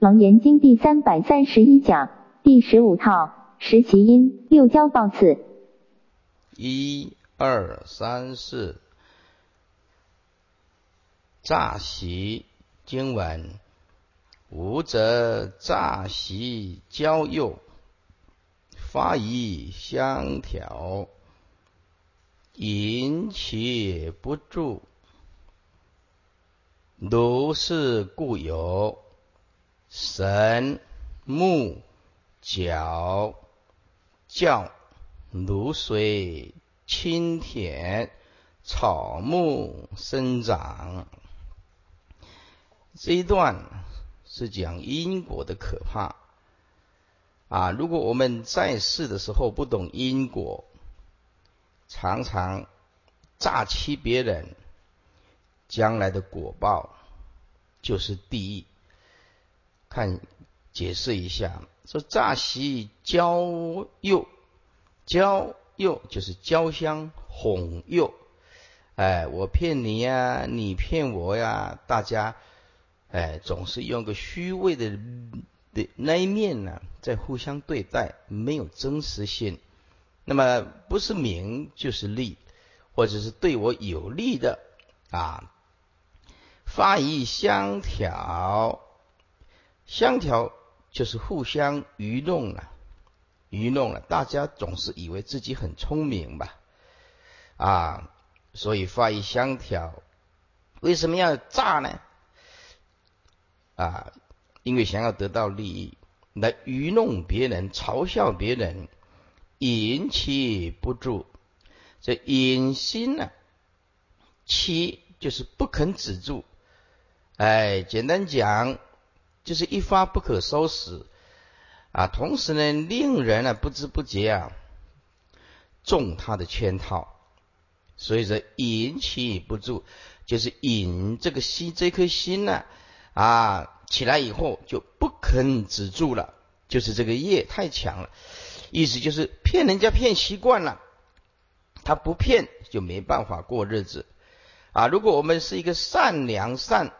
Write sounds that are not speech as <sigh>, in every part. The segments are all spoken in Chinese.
楞严经第三百三十一讲第十五套十其因六交报次。一二三四，诈习经文，无则诈习交右，发疑相调，引起不住，如是故有。神木角教如水清田草木生长，这一段是讲因果的可怕啊！如果我们在世的时候不懂因果，常常诈欺别人，将来的果报就是地狱。看，解释一下，说诈习交诱，交诱就是交相哄诱，哎，我骗你呀，你骗我呀，大家，哎，总是用个虚伪的的那一面呢，在互相对待，没有真实性。那么不是名就是利，或者是对我有利的啊，发疑相调。相调就是互相愚弄了，愚弄了，大家总是以为自己很聪明吧？啊，所以发一相调，为什么要诈呢？啊，因为想要得到利益，来愚弄别人，嘲笑别人，引起不住。这引心呢，欺就是不肯止住。哎，简单讲。就是一发不可收拾啊！同时呢，令人呢不知不觉啊中他的圈套，所以说引起不住，就是引这个心这颗心呢啊起来以后就不肯止住了，就是这个业太强了，意思就是骗人家骗习惯了，他不骗就没办法过日子啊！如果我们是一个善良善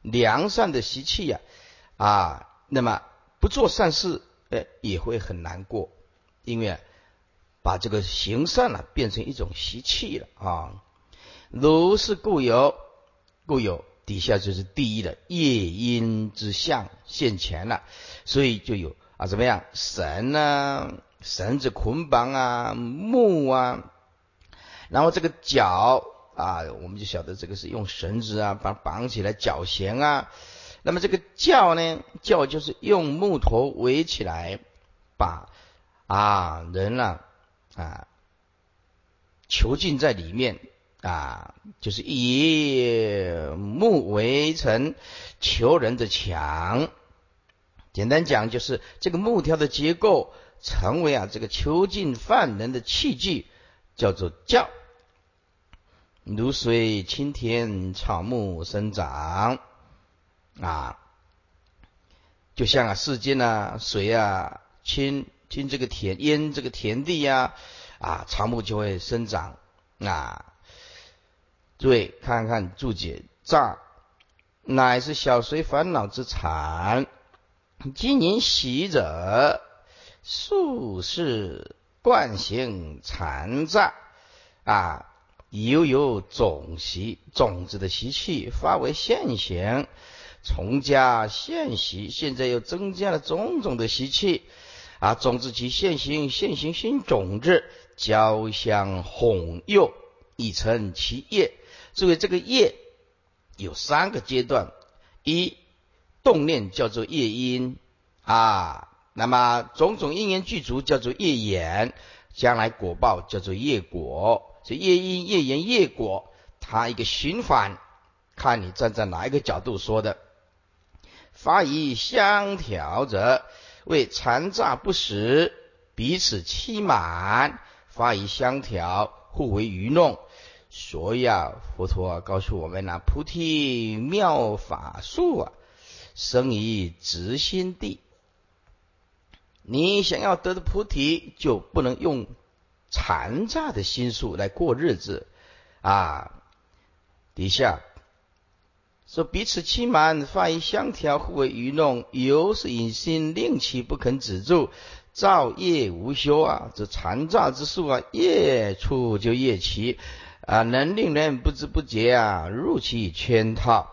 良善的习气呀。啊那么不做善事，呃，也会很难过，因为把这个行善了变成一种习气了啊。如是故有，故有底下就是第一的业因之相现前了，所以就有啊怎么样绳啊绳子捆绑啊木啊，然后这个脚啊，我们就晓得这个是用绳子啊把绑起来脚弦啊。那么这个教呢？教就是用木头围起来，把啊人呢啊囚禁在里面啊，就是以木围成囚人的墙。简单讲，就是这个木条的结构成为啊这个囚禁犯人的器具，叫做教。如水青天，草木生长。啊，就像啊世间啊水啊清清这个田淹这个田地呀啊草木就会生长啊。诸位看看注解，诈乃是小随烦恼之产，今年习者，素是惯行残诈啊，犹有种习种子的习气发为现行。从家现习，现在又增加了种种的习气啊！种子其现行，现行新种子交相哄诱，已成其业。所以这个业有三个阶段：一动念叫做业因啊，那么种种因缘具足叫做业缘，将来果报叫做业果。这业因、业缘、业果，它一个循环，看你站在哪一个角度说的。发以相调者，为残诈不实，彼此欺瞒；发以相调，互为愚弄。所以啊，佛陀告诉我们呐，菩提妙法术啊，生于直心地。你想要得的菩提，就不能用残诈的心术来过日子啊。底下说彼此欺瞒，发于相调，互为愚弄，由是引心，令其不肯止住，造业无休啊！这残诈之术啊，越出就越奇啊，能令人不知不觉啊入其圈套。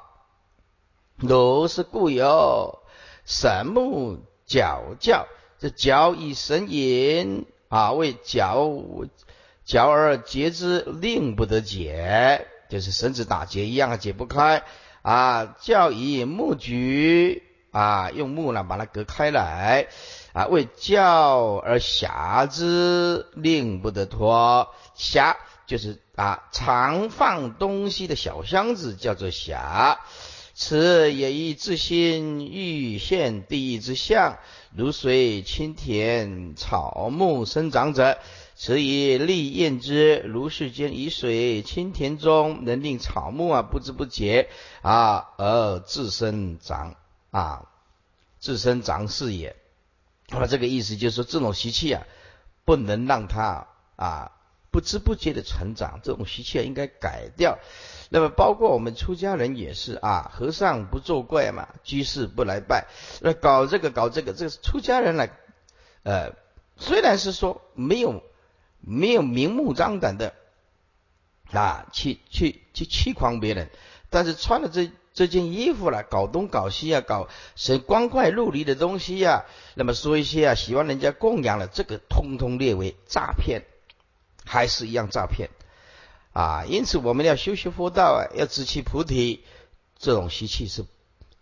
如是故有神目矫教，这矫以神隐啊，为矫矫而结之，令不得解，就是绳子打结一样，解不开。啊，教以木局啊，用木呢把它隔开来啊，为教而匣之，令不得脱。匣就是啊，常放东西的小箱子，叫做匣。此也以自心欲现地之相，如水清田草木生长者。此以利验之，如世间以水清田中，能令草木啊不知不觉啊而自生长啊，自生长是也。那么这个意思就是说，这种习气啊，不能让它啊不知不觉的成长，这种习气啊应该改掉。那么包括我们出家人也是啊，和尚不作怪嘛，居士不来拜，那搞这个搞这个，这个出家人来，呃，虽然是说没有。没有明目张胆的啊，去去去欺诳别人，但是穿了这这件衣服了，搞东搞西啊，搞神光怪陆离的东西呀，那么说一些啊，喜欢人家供养了，这个通通列为诈骗，还是一样诈骗啊。因此我们要修习佛道啊，要自弃菩提，这种习气是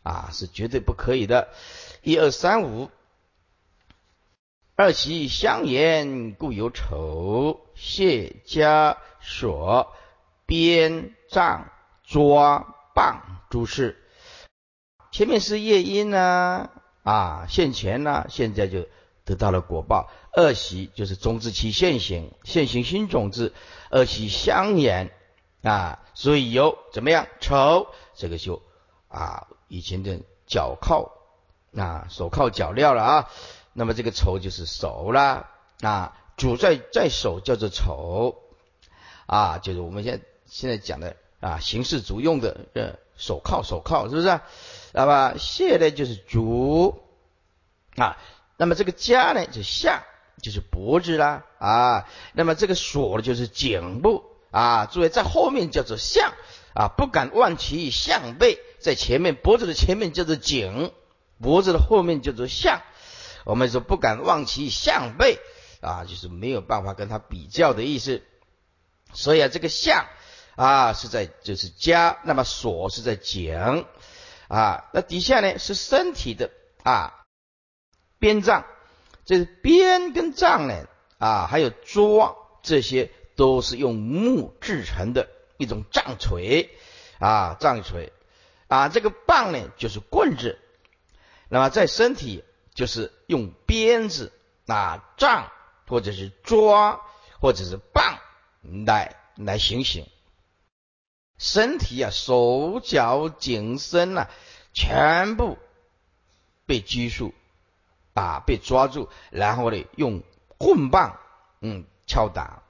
啊，是绝对不可以的。一二三五。二其相言，故有丑、谢、枷、锁、鞭、杖、抓、棒诸事。前面是业因呢，啊现前呢，现在就得到了果报。二习就是种子期现行，现行新种子。二习相言啊，所以有怎么样丑？这个就啊以前的脚铐啊手铐脚镣了啊。那么这个丑就是手啦。啊，主在在手叫做丑啊，就是我们现在现在讲的啊，形式足用的呃手铐手铐是不是？那么谢呢就是足啊，那么这个枷呢就下就是脖子啦。啊，那么这个锁就是颈部。啊，诸位在后面叫做项啊，不敢忘其项背，在前面脖子的前面叫做颈，脖子的后面叫做项。我们说不敢望其项背啊，就是没有办法跟他比较的意思。所以啊，这个项啊是在就是加，那么锁是在颈啊。那底下呢是身体的啊鞭杖，这是鞭跟杖呢啊，还有桌这些都是用木制成的一种杖锤啊，杖锤啊。这个棒呢就是棍子，那么在身体。就是用鞭子、啊杖，或者是抓，或者是棒来来行刑。身体啊，手脚颈身啊，全部被拘束啊，被抓住，然后呢，用棍棒嗯敲打。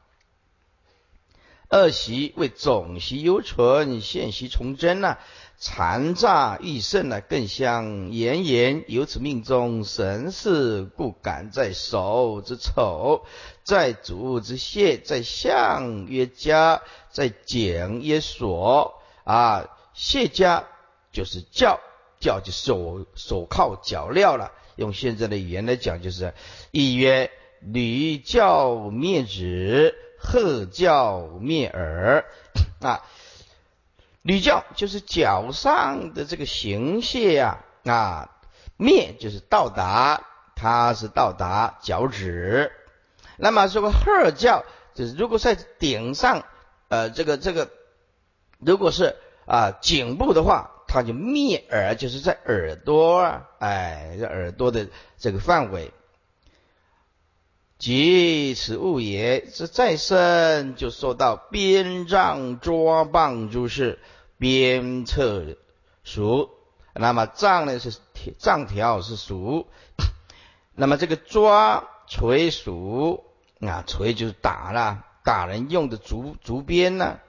二习为总习犹存，现习从真呐。残诈欲胜呢，更相炎炎。由此命中神事，故感在手之丑，在足之谢，在相曰加，在简曰锁。啊，谢家就是教，教就手手铐脚镣了。用现在的语言来讲，就是一曰吕教灭子，贺教灭耳啊。履教就是脚上的这个行谢呀，啊，面就是到达，它是到达脚趾。那么这个鹤教就是如果在顶上，呃，这个这个，如果是啊颈部的话，它就灭耳，就是在耳朵，哎，耳朵的这个范围。即此物也，这再生就说到鞭杖抓棒诸事，鞭策属，那么杖呢是杖条是属，那么这个抓锤属啊，锤就是打了，打人用的竹竹鞭呢，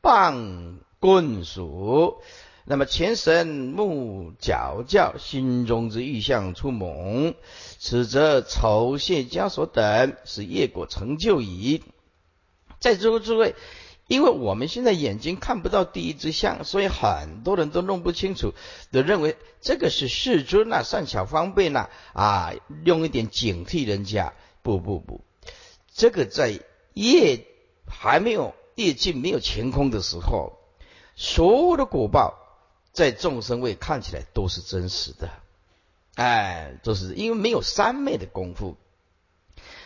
棒棍属那么前神目皎教，心中之欲象出猛，此则丑谢枷锁等，是业果成就矣。在座诸位。因为我们现在眼睛看不到第一只相，所以很多人都弄不清楚，都认为这个是世尊呐，善巧方便呐，啊，用一点警惕人家。不不不，这个在业还没有业尽、没有晴空的时候，所有的果报在众生位看起来都是真实的，哎，都是因为没有三昧的功夫。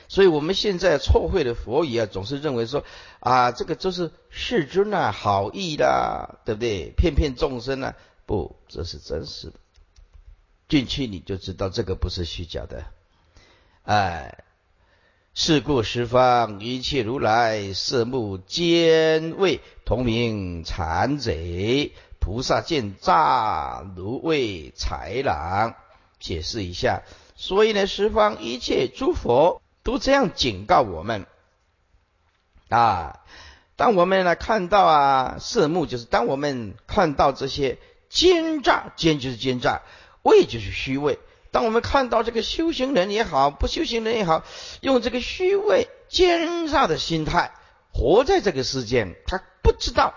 所以我们现在错会的佛语啊，总是认为说啊，这个就是世尊啊，好意啦，对不对？骗骗众生啊，不，这是真实的。进去你就知道这个不是虚假的。哎，是故十方一切如来色目兼为同名禅贼，菩萨见诈如为豺狼。解释一下，所以呢，十方一切诸佛。都这样警告我们啊！当我们来看到啊，色目就是当我们看到这些奸诈，奸就是奸诈，伪就是虚伪。当我们看到这个修行人也好，不修行人也好，用这个虚伪奸诈的心态活在这个世间，他不知道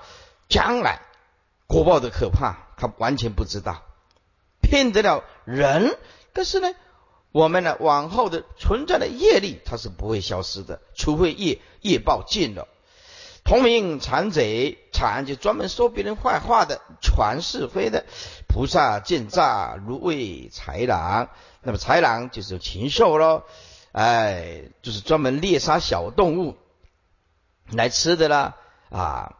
将来果报的可怕，他完全不知道，骗得了人，可是呢？我们呢，往后的存在的业力，它是不会消失的，除非业业报尽了。同名谗贼，谗就专门说别人坏话的，传是非的。菩萨见诈如畏豺狼，那么豺狼就是禽兽喽，哎，就是专门猎杀小动物来吃的啦，啊。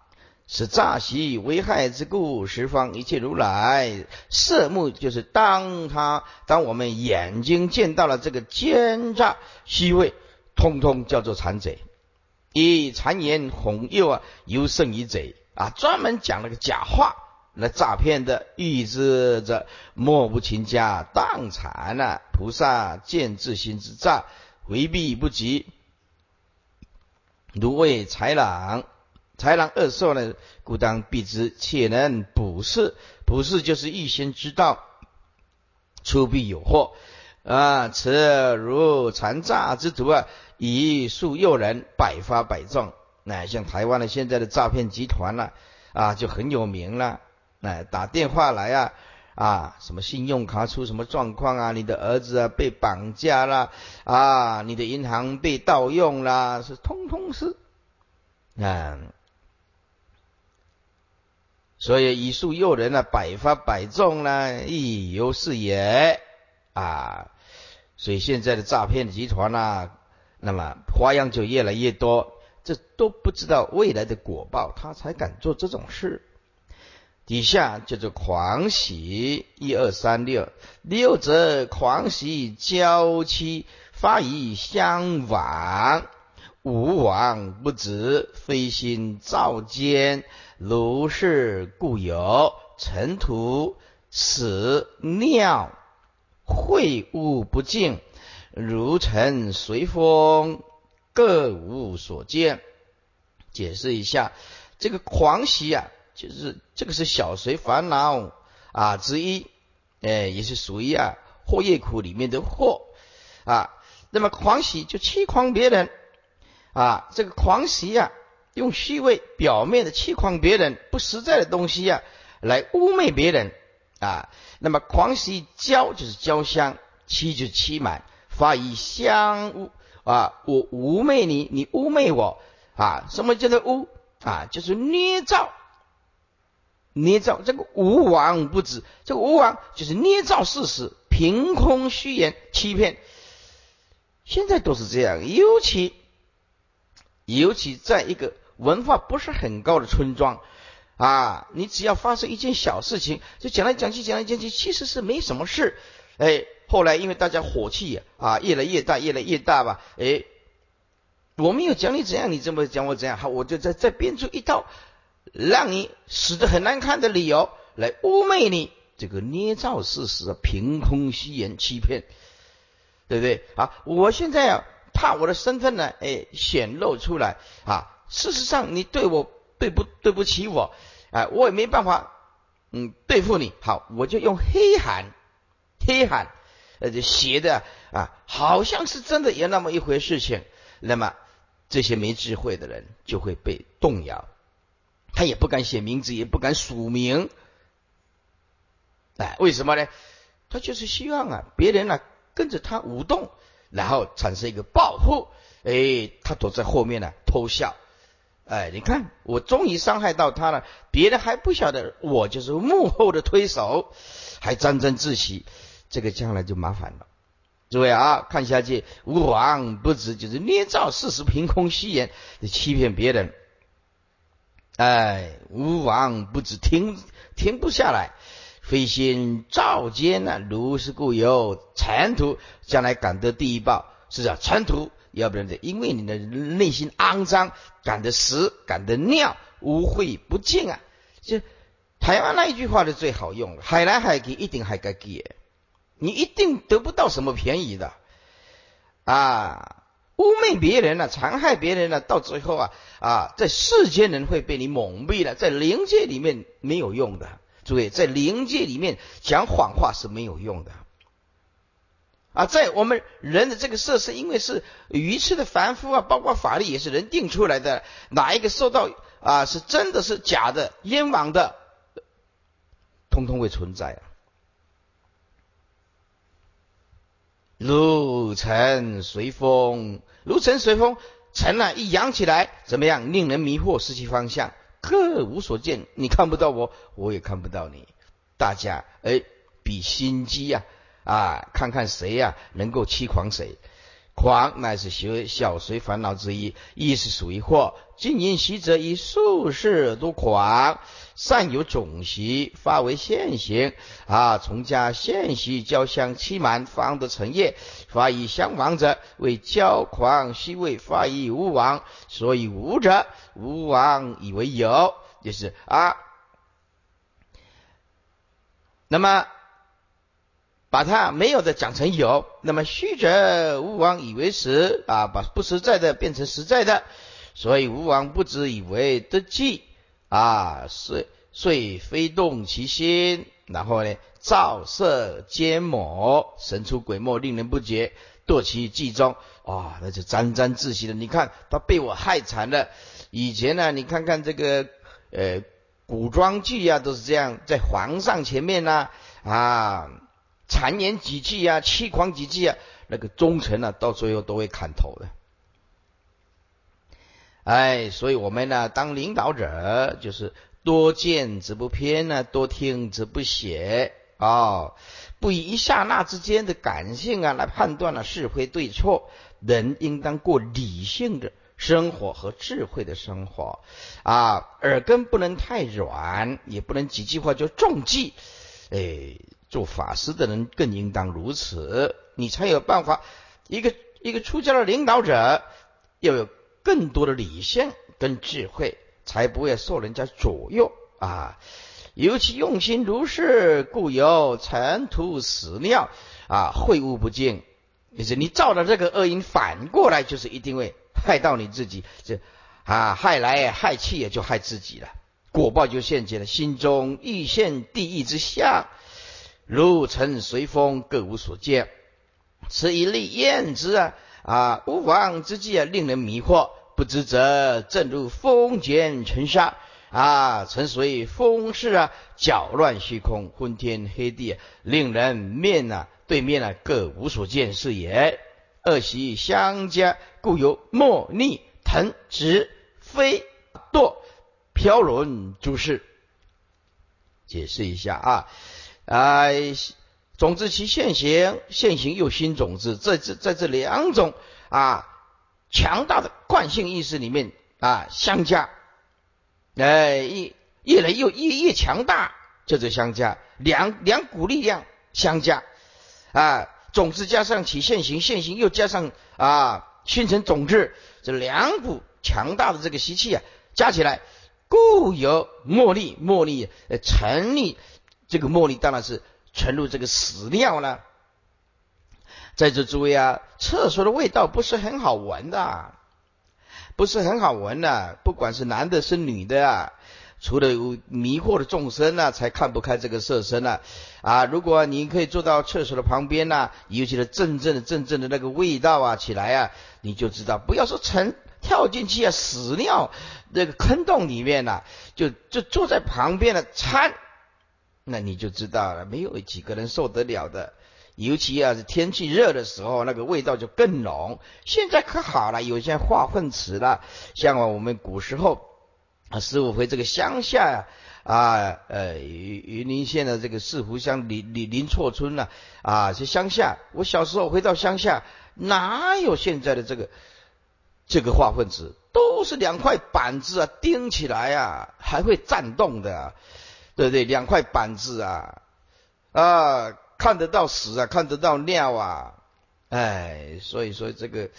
是诈习危害之故，十方一切如来色目，就是当他当我们眼睛见到了这个奸诈虚伪，通通叫做残贼，以谗言哄诱啊，尤胜于贼啊，专门讲了个假话来诈骗的，欲知者莫不勤加当残啊！菩萨见自心之诈，回避不及，如为豺狼。豺狼恶兽呢，故当避之，且能卜事。卜事就是预先知道，出必有祸啊！此如残诈之徒啊，以术诱人，百发百中。那像台湾的现在的诈骗集团了啊，就很有名了。哎，打电话来啊啊，什么信用卡出什么状况啊？你的儿子啊被绑架了啊？你的银行被盗用了，是通通是嗯。所以以术诱人呢，百发百中呢，亦犹是也啊。所以现在的诈骗集团呐，那么花样就越来越多，这都不知道未来的果报，他才敢做这种事。底下叫做狂喜，一二三六六则狂喜交期发于相往，无往不止，非心造奸。如是故有尘土、屎、尿、秽物不净，如尘随风，各无所见。解释一下，这个狂喜啊，就是这个是小随烦恼啊之一，哎，也是属于啊祸业苦里面的祸啊。那么狂喜就欺诳别人啊，这个狂喜啊。用虚伪表面的欺诳别人不实在的东西呀，来污蔑别人啊。那么狂喜交就是交相，欺就是欺瞒，发以相污啊。我污蔑你，你污蔑我啊。什么叫做污啊？就是捏造，捏造这个无往不止。这个无往就是捏造事实，凭空虚言欺骗。现在都是这样，尤其尤其在一个。文化不是很高的村庄，啊，你只要发生一件小事情，就讲来讲去，讲来讲去，其实是没什么事。哎，后来因为大家火气啊越来越大，越来越大吧，哎，我没有讲你怎样，你这么讲我怎样，好，我就再再编出一套让你死的很难看的理由来污蔑你，这个捏造事实，凭空虚言欺骗，对不对？啊，我现在啊怕我的身份呢，哎显露出来啊。事实上，你对我对不对不起我，哎，我也没办法嗯对付你，好，我就用黑函，黑函，呃，就写的啊，好像是真的有那么一回事情，那么这些没智慧的人就会被动摇，他也不敢写名字，也不敢署名，哎，为什么呢？他就是希望啊，别人呢跟着他舞动，然后产生一个报复。哎，他躲在后面呢，偷笑。哎，你看，我终于伤害到他了，别人还不晓得我就是幕后的推手，还沾沾自喜，这个将来就麻烦了。诸位啊，看下去，吾往不知，就是捏造事实，凭空虚言，欺骗别人。哎，吾王不知，停停不下来。飞心照见呐，如是故有尘土，将来赶得第一报，是叫尘土。要不然的，因为你的内心肮脏，赶得屎，赶得尿，污秽不净啊！就台湾那一句话是最好用：海来海去，一定海该给，你一定得不到什么便宜的啊！污蔑别人了，残害别人了，到最后啊啊，在世间人会被你蒙蔽了，在灵界里面没有用的。诸位，在灵界里面讲谎话是没有用的。啊，在我们人的这个设施，因为是愚痴的凡夫啊，包括法律也是人定出来的，哪一个受到啊是真的是假的冤枉的，通通会存在啊。如尘随风，如尘随风，尘啊一扬起来，怎么样？令人迷惑，失去方向，各无所见。你看不到我，我也看不到你，大家哎比心机呀。啊，看看谁呀能够欺狂谁？狂乃是学小随烦恼之一，亦是属于祸。今因习者以术士都狂，善有种习，发为现行。啊，从家现习，交相欺瞒，方得成业。发以相亡者，为骄狂；虚为发以无亡，所以无者无亡以为有，就是啊。那么。把它没有的讲成有，那么虚者无往以为实啊，把不实在的变成实在的，所以吴王不知以为得计啊，遂遂非动其心，然后呢，照射奸谋，神出鬼没，令人不觉，堕其计中啊，那就沾沾自喜了。你看他被我害惨了。以前呢，你看看这个呃古装剧啊，都是这样，在皇上前面呢啊。谗言几句啊，欺狂几句啊，那个忠臣呢，到最后都会砍头的。哎，所以我们呢，当领导者就是多见则不偏呢，多听则不邪啊，不以一刹那之间的感性啊来判断了是非对错。人应当过理性的生活和智慧的生活啊，耳根不能太软，也不能几句话就中计，哎。做法师的人更应当如此，你才有办法。一个一个出家的领导者，要有更多的理性跟智慧，才不会受人家左右啊。尤其用心如是，故有尘土屎尿啊，秽物不净。就是你造的这个恶因，反过来就是一定会害到你自己，这啊害来害去也就害自己了，果报就现前了。心中欲现地狱之相。如尘随风，各无所见。此一例验之啊啊，无妄之计啊，令人迷惑。不知则正如风卷尘沙啊，尘随风势啊，搅乱虚空，昏天黑地，令人面啊对面啊各无所见是也。恶习相加，故有莫逆、腾、直、飞、堕、飘沦诸事。解释一下啊。哎，种子其现行，现行又新种子，在这在这两种啊强大的惯性意识里面啊相加，哎，越越来越越越强大，这就相加两两股力量相加啊，种子加上起现行，现行又加上啊形成种子，这两股强大的这个习气啊加起来，故有茉莉茉莉呃成立。这个茉莉当然是沉入这个屎尿了。在座诸位啊，厕所的味道不是很好闻的，不是很好闻的。不管是男的是女的啊，除了迷惑的众生啊，才看不开这个色身呢。啊，如果你可以坐到厕所的旁边呢，尤其是阵阵的阵阵的那个味道啊起来啊，你就知道，不要说沉跳进去啊，屎尿那个坑洞里面呐，就就坐在旁边的参，那你就知道了，没有几个人受得了的。尤其啊是天气热的时候，那个味道就更浓。现在可好了，有些化粪池了，像我们古时候。啊，师傅回这个乡下呀，啊，呃，云云林县的这个四湖乡林林林厝村呢，啊，这乡下，我小时候回到乡下，哪有现在的这个这个化粪池？都是两块板子啊，钉起来啊，还会颤动的，对不对？两块板子啊，啊，看得到屎啊，看得到尿啊，哎，所以说这个。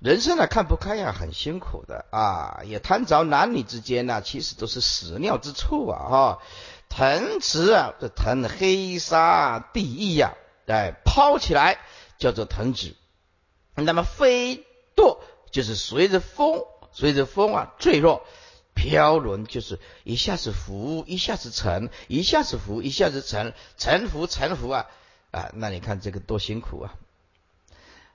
人生啊看不开呀，很辛苦的啊，也贪着男女之间呢，其实都是屎尿之处啊哈。藤池啊，这藤黑沙地异呀，哎，抛起来叫做藤子。那么飞堕就是随着风，随着风啊坠落，飘轮就是一下子浮，一下子沉，一下子浮，一下子沉，沉浮沉浮啊啊，那你看这个多辛苦啊。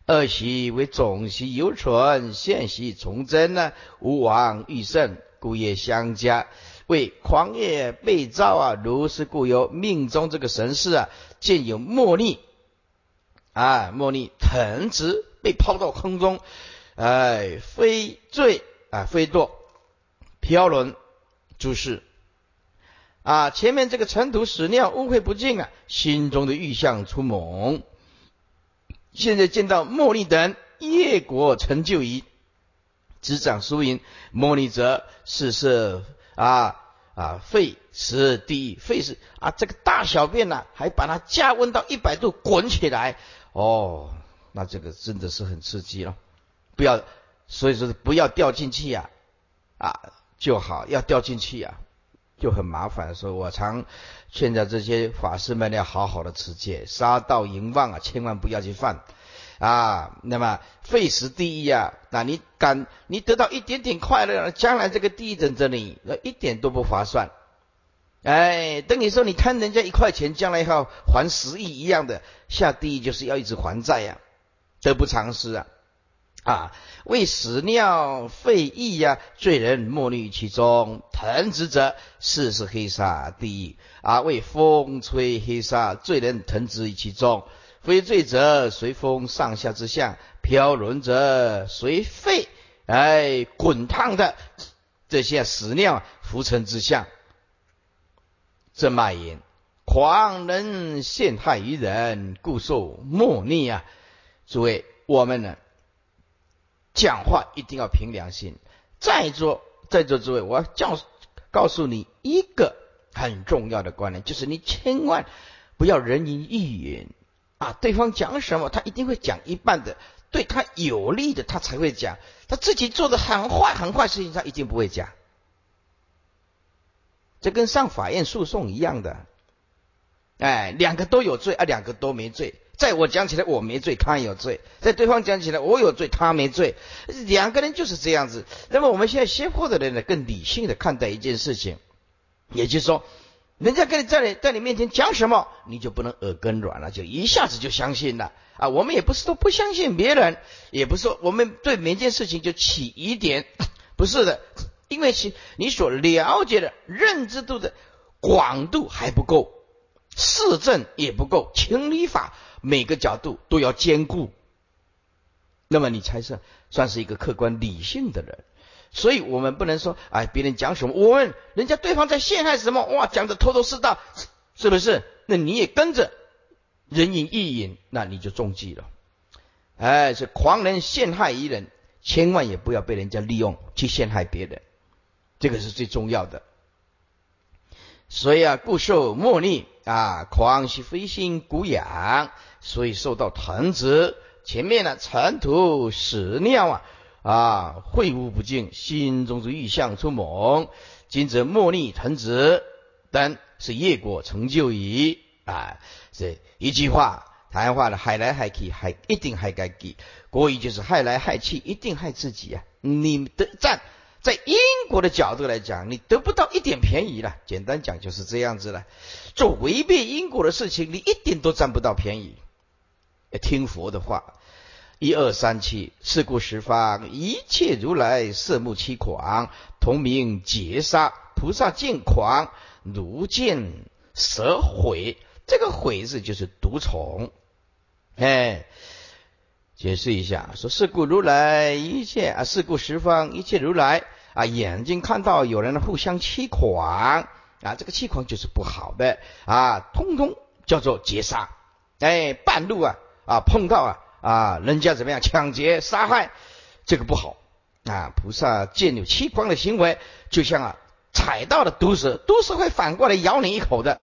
二习为总习犹存，现习从真呢？吾王欲胜，故业相加。为狂业被造啊，如是故有命中这个神事啊，见有莫逆啊，莫逆藤直被抛到空中，哎，飞坠啊，飞堕飘轮诸事啊，前面这个尘土屎尿污秽不净啊，心中的欲象出猛。现在见到莫逆等业果成就矣，执掌输赢。莫逆则是是啊啊费是第一，肺是啊这个大小便呐，还把它加温到一百度滚起来哦，那这个真的是很刺激了。不要，所以说不要掉进去呀啊就好，要掉进去呀就很麻烦。所以我常。劝导这些法师们要好好的持戒，杀盗淫妄啊，千万不要去犯啊。那么费时第一啊，那你敢你得到一点点快乐，将来这个地狱等着你，那一点都不划算。哎，等你说你贪人家一块钱，将来要还十亿一样的，下地狱就是要一直还债呀，得不偿失啊。啊，为屎尿废液呀，罪人莫逆其中；腾之者，是是黑沙地狱啊。为风吹黑沙，罪人腾之于其中；非罪者，随风上下之象；飘轮者，随沸哎滚烫的这些屎尿浮尘之象。这脉言，狂人陷害于人，故受莫逆啊。诸位，我们呢？讲话一定要凭良心。在座在座诸位，我要教告诉你一个很重要的观念，就是你千万不要人云亦云啊！对方讲什么，他一定会讲一半的，对他有利的他才会讲，他自己做的很坏很坏事情，他一定不会讲。这跟上法院诉讼一样的，哎，两个都有罪啊，两个都没罪。在我讲起来我没罪，他有罪；在对方讲起来我有罪，他没罪。两个人就是这样子。那么我们现在先货的人呢，更理性的看待一件事情，也就是说，人家跟你在你在你面前讲什么，你就不能耳根软了，就一下子就相信了啊。我们也不是说不相信别人，也不是说我们对每件事情就起疑点，<coughs> 不是的，因为其你所了解的认知度的广度还不够，市政也不够，情理法。每个角度都要兼顾，那么你才是算是一个客观理性的人。所以我们不能说，哎，别人讲什么，我问人家对方在陷害什么，哇，讲的头头是道，是不是？那你也跟着人云亦云，那你就中计了。哎，是狂人陷害一人，千万也不要被人家利用去陷害别人，这个是最重要的。所以啊，故受莫逆啊，狂喜飞心古养。所以受到藤子前面呢尘土屎尿啊啊秽物不净，心中之欲象出猛，今则莫逆藤子等是业果成就矣啊！这一句话谈话的害来害去，还一定害该给国语就是害来害去，一定害自己啊！你的赞在因果的角度来讲，你得不到一点便宜了。简单讲就是这样子了。做违背因果的事情，你一点都占不到便宜。听佛的话，一二三七，四故十方一切如来色目七狂，同名劫杀菩萨见狂，如见蛇毁。这个毁字就是毒虫。哎，解释一下，说是故如来一切啊，是故十方一切如来啊，眼睛看到有人互相欺狂啊，这个欺狂就是不好的啊，通通叫做劫杀。哎，半路啊啊碰到啊啊，人家怎么样抢劫杀害，这个不好啊。菩萨见有欺狂的行为，就像啊踩到了毒蛇，毒蛇会反过来咬你一口的。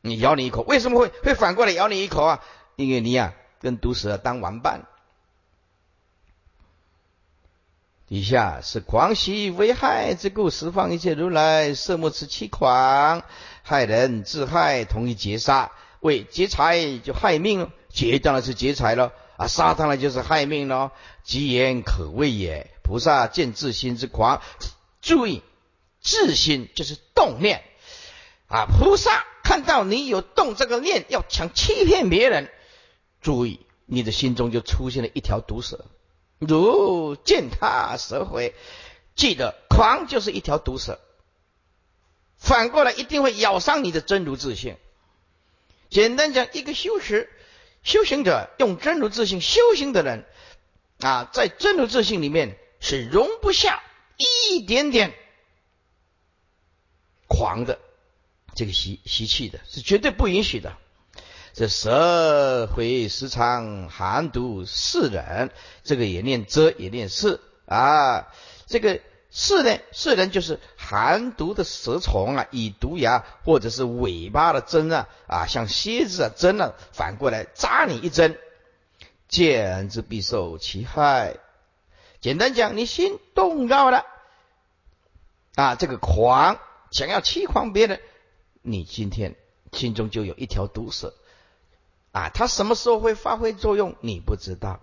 你咬你一口，为什么会会反过来咬你一口啊？因为你呀跟毒蛇当玩伴。底下是狂喜危害之故，十方一切如来色目之欺狂，害人自害，同一劫杀，为劫财就害命，劫当然是劫财了啊，杀当然就是害命了，吉言可畏也。菩萨见自心之狂，注意自心就是动念啊，菩萨。看到你有动这个念，要想欺骗别人，注意你的心中就出现了一条毒蛇，如践踏蛇回，记得狂就是一条毒蛇，反过来一定会咬伤你的真如自信。简单讲，一个修持修行者用真如自信修行的人啊，在真如自信里面是容不下一点点狂的。这个习习气的是绝对不允许的。这蛇会时常寒毒世人，这个也念遮也念是啊。这个是呢，世人就是寒毒的蛇虫啊，以毒牙或者是尾巴的针啊啊，像蝎子啊针啊，反过来扎你一针，见之必受其害。简单讲，你心动到了啊，这个狂想要欺狂别人。你今天心中就有一条毒蛇啊，它什么时候会发挥作用，你不知道。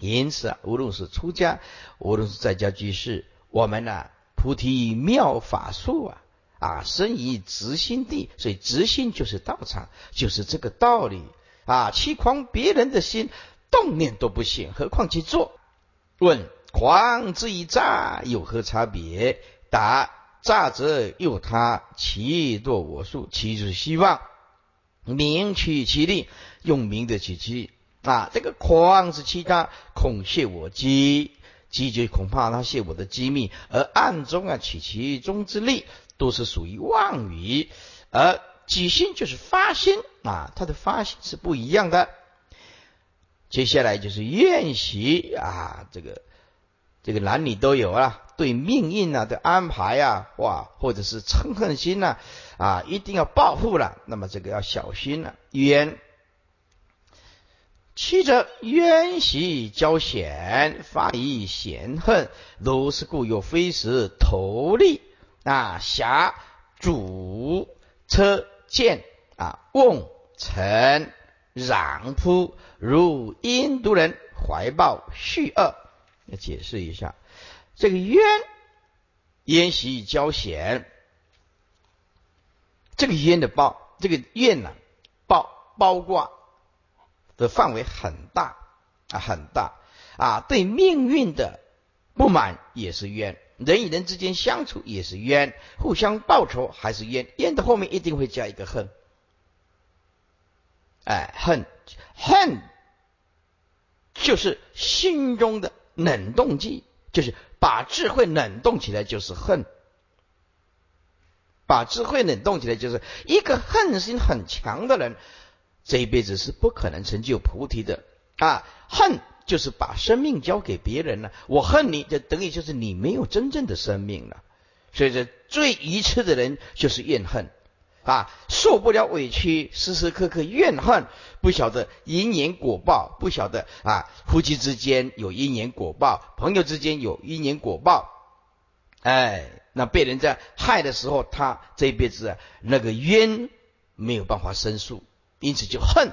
因此啊，无论是出家，无论是在家居士，我们呢，菩提妙法术啊啊，生于直心地，所以直心就是道场，就是这个道理啊。欺狂别人的心，动念都不行，何况去做？问狂之以诈有何差别？答。诈则诱他，其堕我术，其是希望名取其利，用名的取其利啊！这个狂是其他，恐泄我机，机就恐怕他泄我的机密，而暗中啊取其中之利，都是属于妄语。而己心就是发心啊，他的发心是不一样的。接下来就是愿习啊，这个。这个男女都有啊，对命运啊的安排啊，哇，或者是嗔恨心呐，啊一定要报复了，那么这个要小心了。冤，七者冤习交险，发以嫌恨，如是故有非时头利啊，侠主车剑啊，瓮尘壤扑，如印度人怀抱蓄恶。解释一下，这个冤冤习交险，这个冤的包，这个怨呢，包包括的范围很大啊，很大啊，对命运的不满也是冤，人与人之间相处也是冤，互相报仇还是冤，冤的后面一定会加一个恨，哎，恨恨就是心中的。冷冻剂就是把智慧冷冻起来，就是恨；把智慧冷冻起来，就是一个恨心很强的人，这一辈子是不可能成就菩提的啊！恨就是把生命交给别人了，我恨你，就等于就是你没有真正的生命了。所以，说最愚痴的人就是怨恨。啊，受不了委屈，时时刻刻怨恨，不晓得因缘果报，不晓得啊，夫妻之间有因缘果报，朋友之间有因缘果报，哎，那被人在害的时候，他这一辈子啊，那个冤没有办法申诉，因此就恨，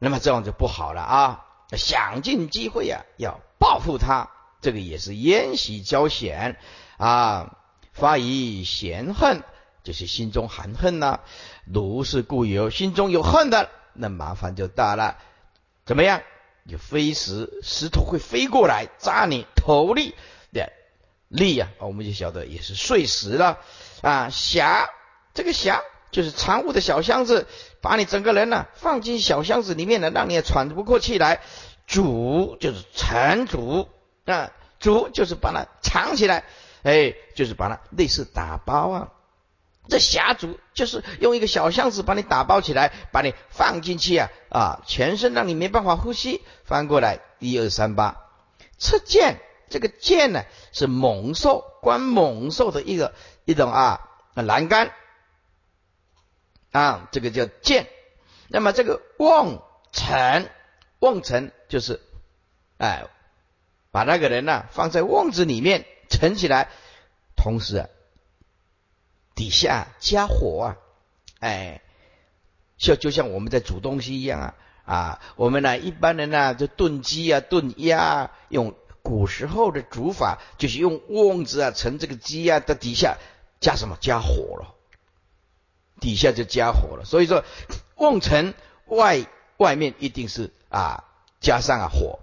那么这样就不好了啊，想尽机会啊，要报复他这个也是烟喜交险啊，发于嫌恨，就是心中含恨呐。如是故有，心中有恨的，那麻烦就大了。怎么样？就飞石，石头会飞过来扎你头里力啊，我们就晓得也是碎石了啊。匣，这个匣就是藏物的小箱子，把你整个人呢放进小箱子里面呢，让你也喘不过气来。主就是缠主啊，主就是把它藏起来，哎，就是把它类似打包啊。这匣主就是用一个小箱子把你打包起来，把你放进去啊啊，全身让你没办法呼吸。翻过来，一二三八，赤剑，这个剑呢是猛兽，关猛兽的一个一种啊栏杆啊，这个叫剑。那么这个瓮沉，瓮沉就是哎，把那个人呢放在瓮子里面沉起来，同时。底下加火啊，哎，就就像我们在煮东西一样啊啊，我们呢一般人呢就炖鸡啊炖鸭，用古时候的煮法就是用瓮子啊盛这个鸡啊的底下加什么？加火了，底下就加火了，所以说瓮盛外外面一定是啊加上啊火，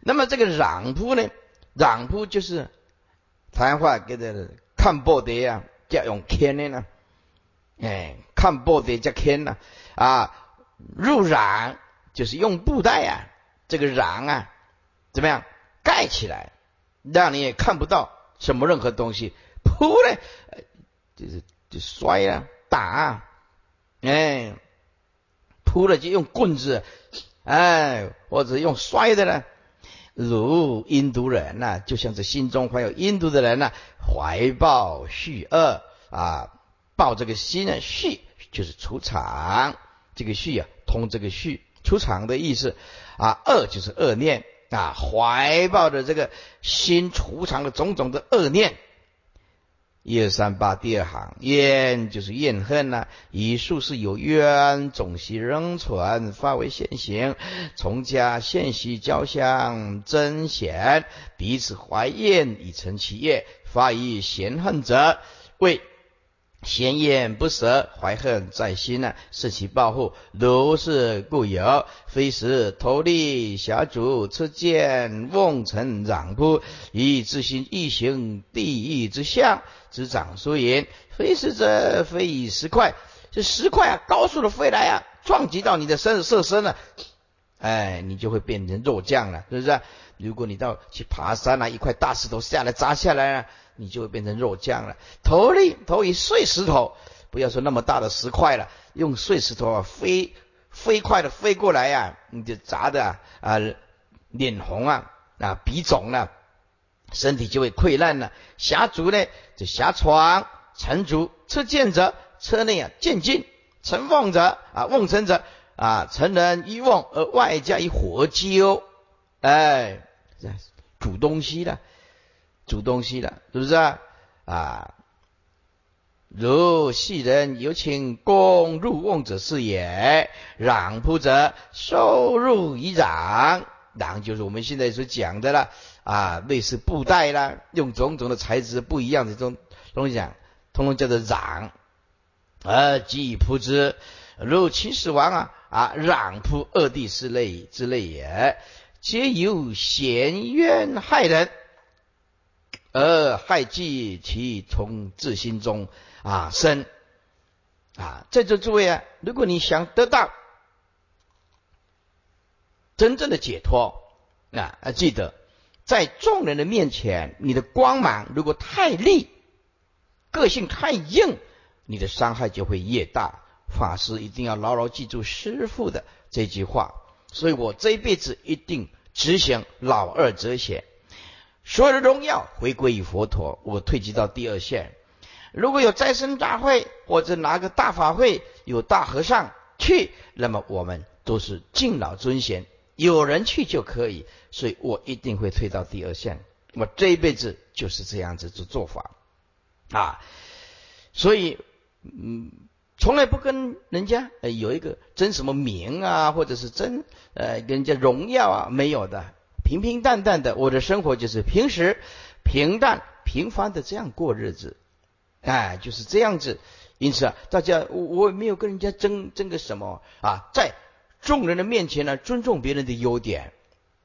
那么这个壤铺呢，壤铺就是谈话给的。看报的呀，叫用牵的呢，哎，看报的叫牵呢，啊，入壤就是用布袋啊，这个壤啊，怎么样？盖起来，让你也看不到什么任何东西，扑嘞，就是就摔啊，打啊，哎，扑了就用棍子，哎，或者用摔的呢。如印度人呐，就像这心中怀有阴毒的人呐，怀抱蓄恶啊，抱这个心呢，蓄就是出场，这个蓄啊，通这个蓄出场的意思啊，恶就是恶念。啊，怀抱着这个心储藏的种种的恶念。一二三八第二行，怨就是怨恨呐。以术是有冤，总系仍存，发为现行。从家现习交相真显，彼此怀怨以成其业。发于嫌恨者，为嫌厌不舍，怀恨在心呢，是其报复。如是故有，非时投利小主持剑瓮城壤铺，以自心异行地狱之相。之长说言，非时者非以石块，这石块啊，高速的飞来啊，撞击到你的身射身了，哎，你就会变成肉酱了，是不是？如果你到去爬山啊，一块大石头下来砸下来啊，你就会变成肉酱了。投力投以碎石头，不要说那么大的石块了，用碎石头啊，飞飞快的飞过来呀，你就砸的啊脸红啊啊鼻肿了。身体就会溃烂了。侠足呢，就侠床；沉足，车见者车内啊渐进；沉瓮者啊瓮沉者啊成人一瓮而外加一火鸡哦，哎，煮东西了，煮东西了，是不是啊？啊，如细人有请公入瓮者是也，壤铺者收入以壤，壤就是我们现在所讲的了。啊，类似布袋啦，用种种的材质不一样的这种东西讲，通通叫做壤，而即铺之，如秦始皇啊啊，壤铺二帝之类之类也，皆有嫌冤害人，而害忌其从自心中啊生啊，在座诸位啊，如果你想得到真正的解脱啊，啊记得。在众人的面前，你的光芒如果太利，个性太硬，你的伤害就会越大。法师一定要牢牢记住师父的这句话，所以我这一辈子一定执行老二哲学，所有的荣耀回归于佛陀。我退居到第二线。如果有再生大会或者哪个大法会有大和尚去，那么我们都是敬老尊贤。有人去就可以，所以我一定会退到第二线。我这一辈子就是这样子做做法啊，所以嗯，从来不跟人家呃有一个争什么名啊，或者是争呃跟人家荣耀啊，没有的。平平淡淡的，我的生活就是平时平淡平凡的这样过日子，哎，就是这样子。因此啊，大家我我也没有跟人家争争个什么啊，在众人的面前呢，尊重别人的优点，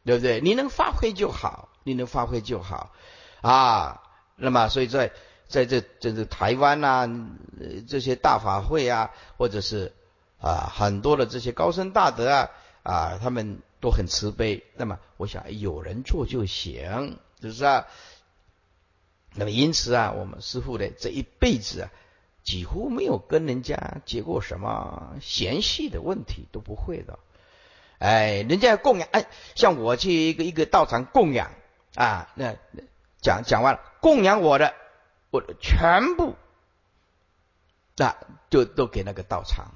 对不对？你能发挥就好，你能发挥就好啊。那么，所以在在这这是台湾呐，这些大法会啊，或者是啊很多的这些高僧大德啊啊，他们都很慈悲。那么，我想有人做就行，是不是啊？那么，因此啊，我们师父的这一辈子啊。几乎没有跟人家结过什么嫌隙的问题，都不会的。哎，人家供养，哎，像我去一个一个道场供养啊，那讲讲完了，供养我的，我全部那就都给那个道场。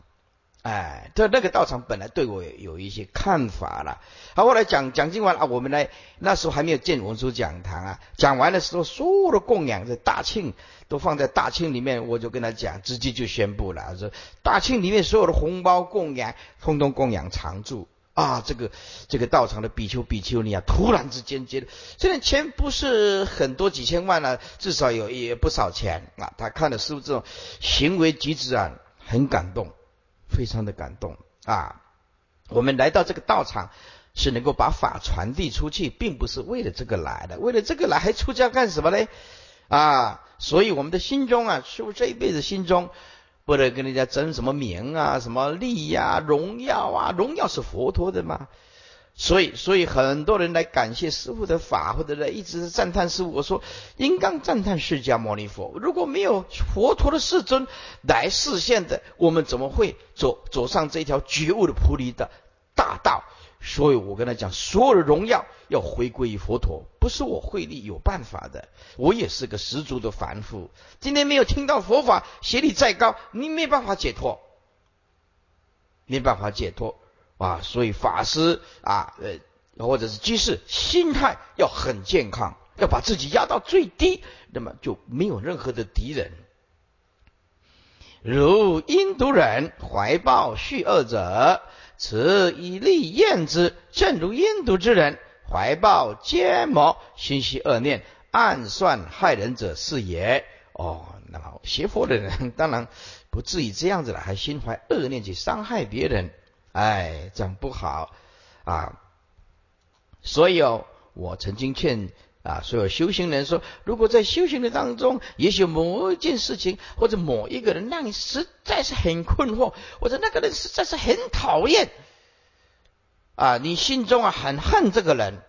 哎，这那个道场本来对我有一些看法了。好，后来讲讲经完啊，我们来那时候还没有建文殊讲堂啊。讲完的时候，所有的供养在大庆都放在大庆里面，我就跟他讲，直接就宣布了，说大庆里面所有的红包供养，通通供养常住啊。这个这个道场的比丘比丘尼啊，突然之间觉得，虽然钱不是很多几千万了，至少有也不少钱啊。他看了师傅这种行为举止啊，很感动。非常的感动啊！我们来到这个道场，是能够把法传递出去，并不是为了这个来的。为了这个来，还出家干什么呢？啊！所以我们的心中啊，是不是这一辈子心中不能跟人家争什么名啊、什么利呀、荣耀啊？荣耀是佛陀的嘛？所以，所以很多人来感谢师傅的法，或者来一直赞叹师傅。我说，应当赞叹释迦牟尼佛。如果没有佛陀的世尊来示现的，我们怎么会走走上这条觉悟的菩提的大道？所以我跟他讲，所有的荣耀要回归于佛陀，不是我慧力有办法的。我也是个十足的凡夫，今天没有听到佛法，学历再高，你没办法解脱，没办法解脱。啊，所以法师啊，呃，或者是居士，心态要很健康，要把自己压到最低，那么就没有任何的敌人。如印度人怀抱蓄恶者，此以利厌之；正如印度之人怀抱奸谋，心系恶念，暗算害人者是也。哦，那么邪佛的人当然不至于这样子了，还心怀恶念去伤害别人。哎，这样不好啊！所以哦，我曾经劝啊，所有修行人说，如果在修行的当中，也许某一件事情或者某一个人让你实在是很困惑，或者那个人实在是很讨厌啊，你心中啊很恨这个人，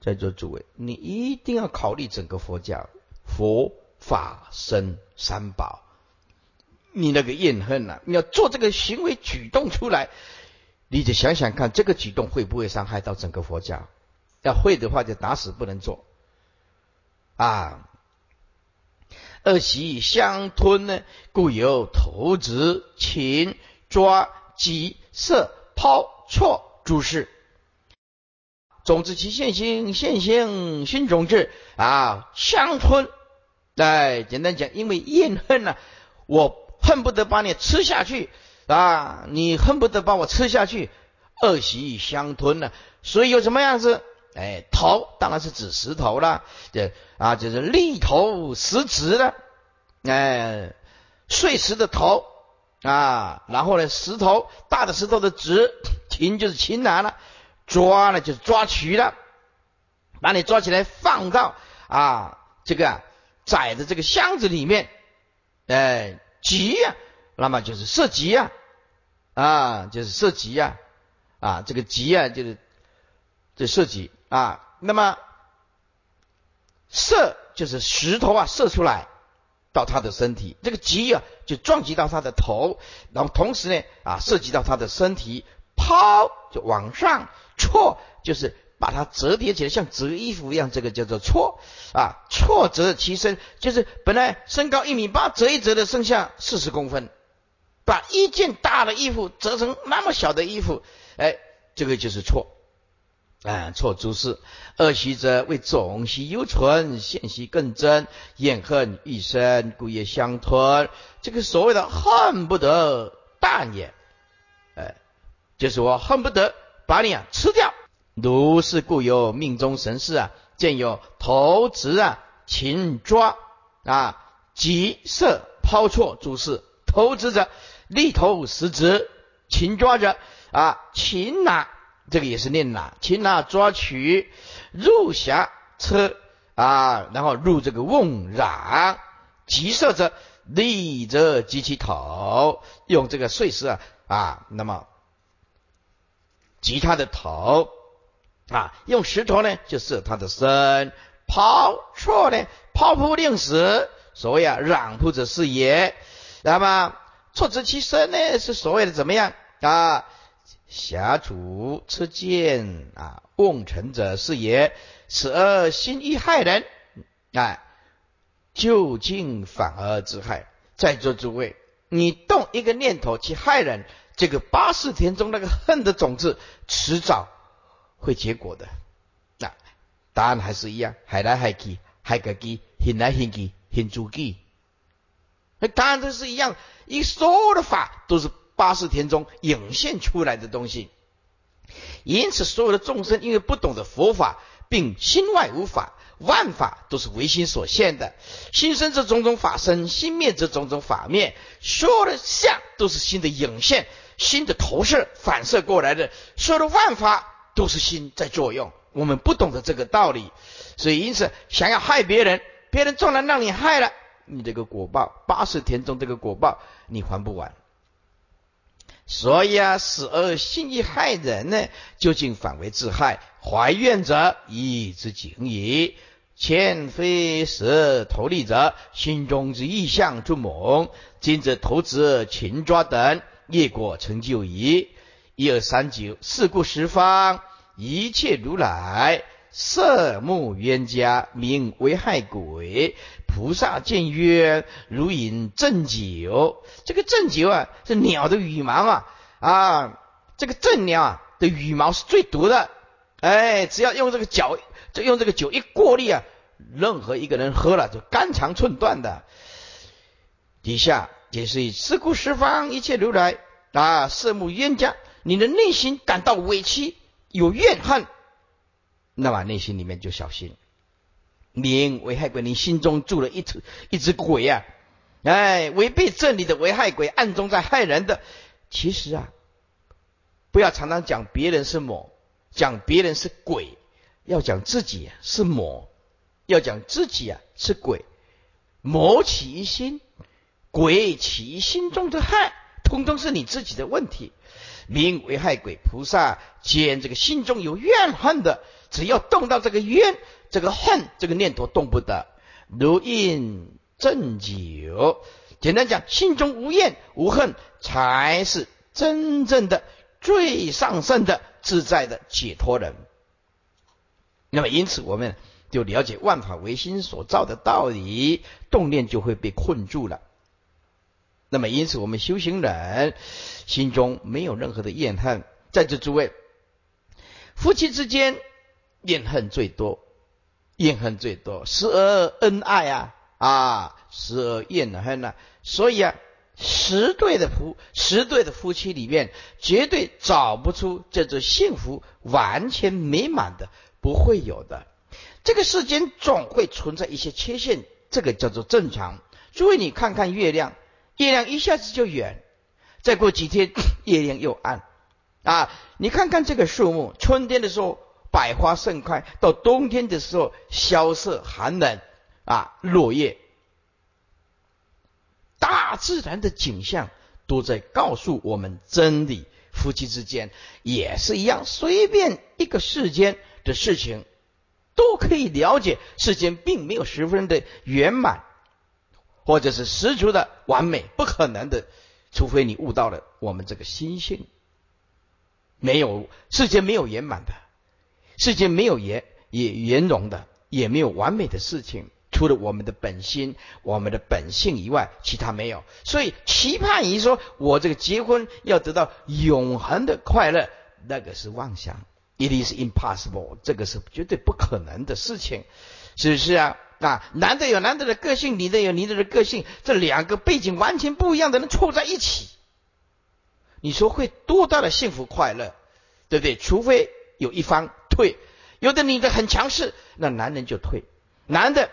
在座诸位，你一定要考虑整个佛教佛法僧三宝。你那个怨恨呐，你要做这个行为举动出来，你就想想看，这个举动会不会伤害到整个佛教？要会的话，就打死不能做啊！恶习相吞呢，故有投掷、擒、抓、击、射、抛、错诸事。总之其现行，现行心种智啊，相吞。哎，简单讲，因为怨恨呢，我。恨不得把你吃下去啊！你恨不得把我吃下去，恶习相吞呢。所以有什么样子？哎，头当然是指石头了，这啊就是立头石子的，哎，碎石的头啊。然后呢，石头大的石头的子，擒就是擒拿了，抓呢就是抓取了，把你抓起来放到啊这个窄的这个箱子里面，哎。急呀，那么就是射急呀，啊，就是射急呀，啊，这个急呀，就是这射击啊。那么射就是石头啊，射出来到他的身体，这个急啊就撞击到他的头，然后同时呢啊，涉及到他的身体，抛就往上，错就是把它折叠起来，像折衣服一样，这个叫做错啊，错折其身，就是本来身高一米八，折一折的剩下四十公分，把一件大的衣服折成那么小的衣服，哎，这个就是错啊，错诸事。恶习者为总习犹存，现习更增，怨恨愈深，故业相吞。这个所谓的恨不得淡也，哎，就是我恨不得把你啊吃掉。如是故有命中神事啊，见有投掷啊、擒抓啊、急射抛错诸事。投掷者立头实直，擒抓者啊，擒拿这个也是念拿，擒拿抓取入匣车啊，然后入这个瓮壤，急射者立则击其头，用这个碎石啊啊，那么击他的头。啊，用石头呢就射他的身，抛错呢抛扑令死，所谓啊攘扑者是也。那么错之其身呢是所谓的怎么样啊？侠主持剑啊，瓮臣者是也，此而心欲害人，哎，究竟反而自害。在座诸位，你动一个念头去害人，这个八世田中那个恨的种子，迟早。会结果的，那答案还是一样，海来海去，海个己，恨来恨去，恨自己。那答案都是一样，一所有的法都是八识田中涌现出来的东西。因此，所有的众生因为不懂得佛法，并心外无法，万法都是唯心所现的。心生这种种法生，心灭这种种法灭。所有的相都是心的涌现，心的投射反射过来的。所有的万法。都是心在作用，我们不懂得这个道理，所以因此想要害别人，别人纵然让你害了，你这个果报八十田中这个果报你还不完。所以啊，死而心意害人呢，究竟反为自害。怀怨者亦之景矣。欠非时投利者，心中之意象之猛，今则投资擒抓等，业果成就矣。一二三九，四故十方一切如来色目冤家，名为害鬼。菩萨见曰：如饮鸩酒。这个鸩酒啊，是鸟的羽毛啊啊，这个鸩鸟啊的羽毛是最毒的。哎，只要用这个酒，就用这个酒一过滤啊，任何一个人喝了就肝肠寸断的。底下解释四故十方一切如来啊，色目冤家。你的内心感到委屈，有怨恨，那么内心里面就小心。名危害鬼，你心中住了一只一只鬼啊！哎，违背真理的危害鬼，暗中在害人的。其实啊，不要常常讲别人是魔，讲别人是鬼，要讲自己是魔，要讲自己啊是鬼。魔起于心，鬼起于心中的害，通通是你自己的问题。名为害鬼菩萨，见这个心中有怨恨的，只要动到这个怨、这个恨、这个念头动不得，如饮鸩酒。简单讲，心中无怨无恨，才是真正的最上圣的自在的解脱人。那么，因此我们就了解万法唯心所造的道理，动念就会被困住了。那么，因此我们修行人心中没有任何的怨恨。在这诸位，夫妻之间怨恨最多，怨恨最多，时而恩爱啊啊，时而怨恨啊。所以啊，十对的夫，十对的夫妻里面，绝对找不出叫做幸福完全美满的，不会有的。这个世间总会存在一些缺陷，这个叫做正常。诸位，你看看月亮。月亮一下子就圆，再过几天 <coughs> 月亮又暗啊！你看看这个树木，春天的时候百花盛开，到冬天的时候萧瑟寒冷啊，落叶。大自然的景象都在告诉我们真理。夫妻之间也是一样，随便一个世间的事情都可以了解，世间并没有十分的圆满。或者是十足的完美，不可能的，除非你悟到了我们这个心性，没有世界没有圆满的，世界没有圆也圆融的，也没有完美的事情，除了我们的本心、我们的本性以外，其他没有。所以期盼于说我这个结婚要得到永恒的快乐，那个是妄想，it is impossible，这个是绝对不可能的事情，是不是啊？啊，男的有男的的个性，女的有女的的个性，这两个背景完全不一样的人凑在一起，你说会多大的幸福快乐，对不对？除非有一方退；有的女的很强势，那男人就退；男的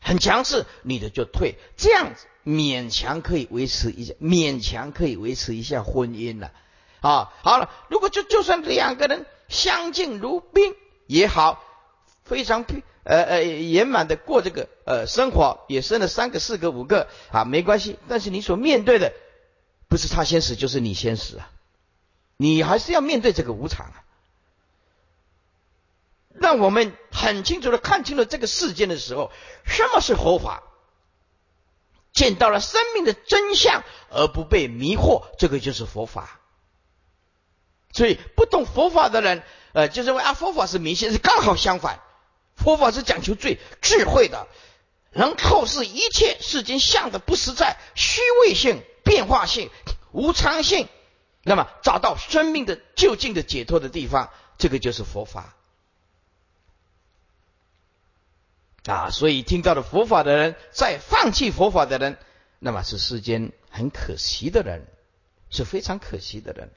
很强势，女的就退。这样子勉强可以维持一下，勉强可以维持一下婚姻了。啊，好了，如果就就算两个人相敬如宾也好，非常呃呃圆满的过这个呃生活，也生了三个、四个、五个啊，没关系。但是你所面对的不是他先死，就是你先死啊。你还是要面对这个无常啊！让我们很清楚的看清了这个世间的时候，什么是佛法？见到了生命的真相而不被迷惑，这个就是佛法。所以不懂佛法的人，呃，就认为啊，佛法是迷信，是刚好相反。佛法是讲求最智慧的，能透视一切世间相的不实在、虚伪性、变化性、无常性。那么找到生命的就近的解脱的地方，这个就是佛法啊！所以听到了佛法的人，在放弃佛法的人，那么是世间很可惜的人，是非常可惜的人。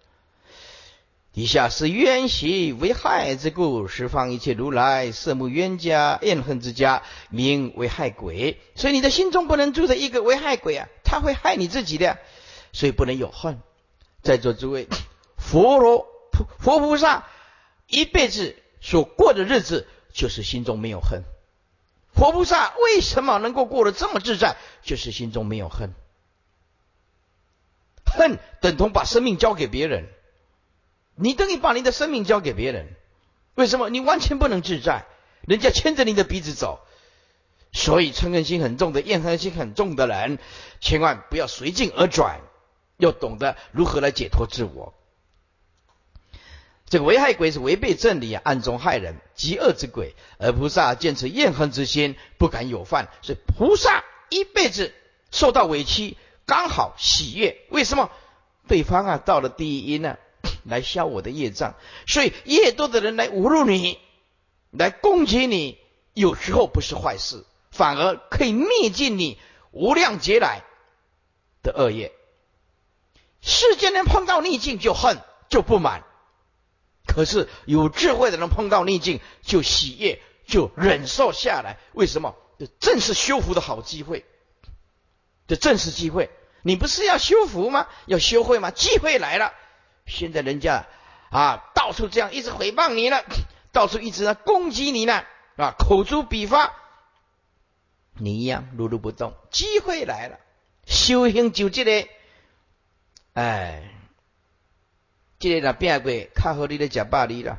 以下是冤习为害之故，十方一切如来色目冤家、怨恨之家，名为害鬼。所以你的心中不能住着一个为害鬼啊，他会害你自己的，所以不能有恨。在座诸位，佛罗佛菩萨一辈子所过的日子，就是心中没有恨。佛菩萨为什么能够过得这么自在？就是心中没有恨。恨等同把生命交给别人，你等于把你的生命交给别人。为什么？你完全不能自在，人家牵着你的鼻子走。所以嗔恨心很重的、厌恨心很重的人，千万不要随境而转。要懂得如何来解脱自我。这个危害鬼是违背正理，暗中害人，极恶之鬼。而菩萨坚持怨恨之心，不敢有犯。所以菩萨一辈子受到委屈，刚好喜悦。为什么？对方啊，到了第一因呢，来消我的业障。所以越多的人来侮辱你，来攻击你，有时候不是坏事，反而可以灭尽你无量劫来的恶业。世间人碰到逆境就恨就不满，可是有智慧的人碰到逆境就喜悦就忍受下来。为什么？这正是修福的好机会，这正是机会。你不是要修福吗？要修会吗？机会来了。现在人家啊，到处这样一直诽谤你了，到处一直在攻击你呢，啊，口诛笔伐，你一样如如不动。机会来了，修行就这个。哎，这个那变过，较好你咧食百里了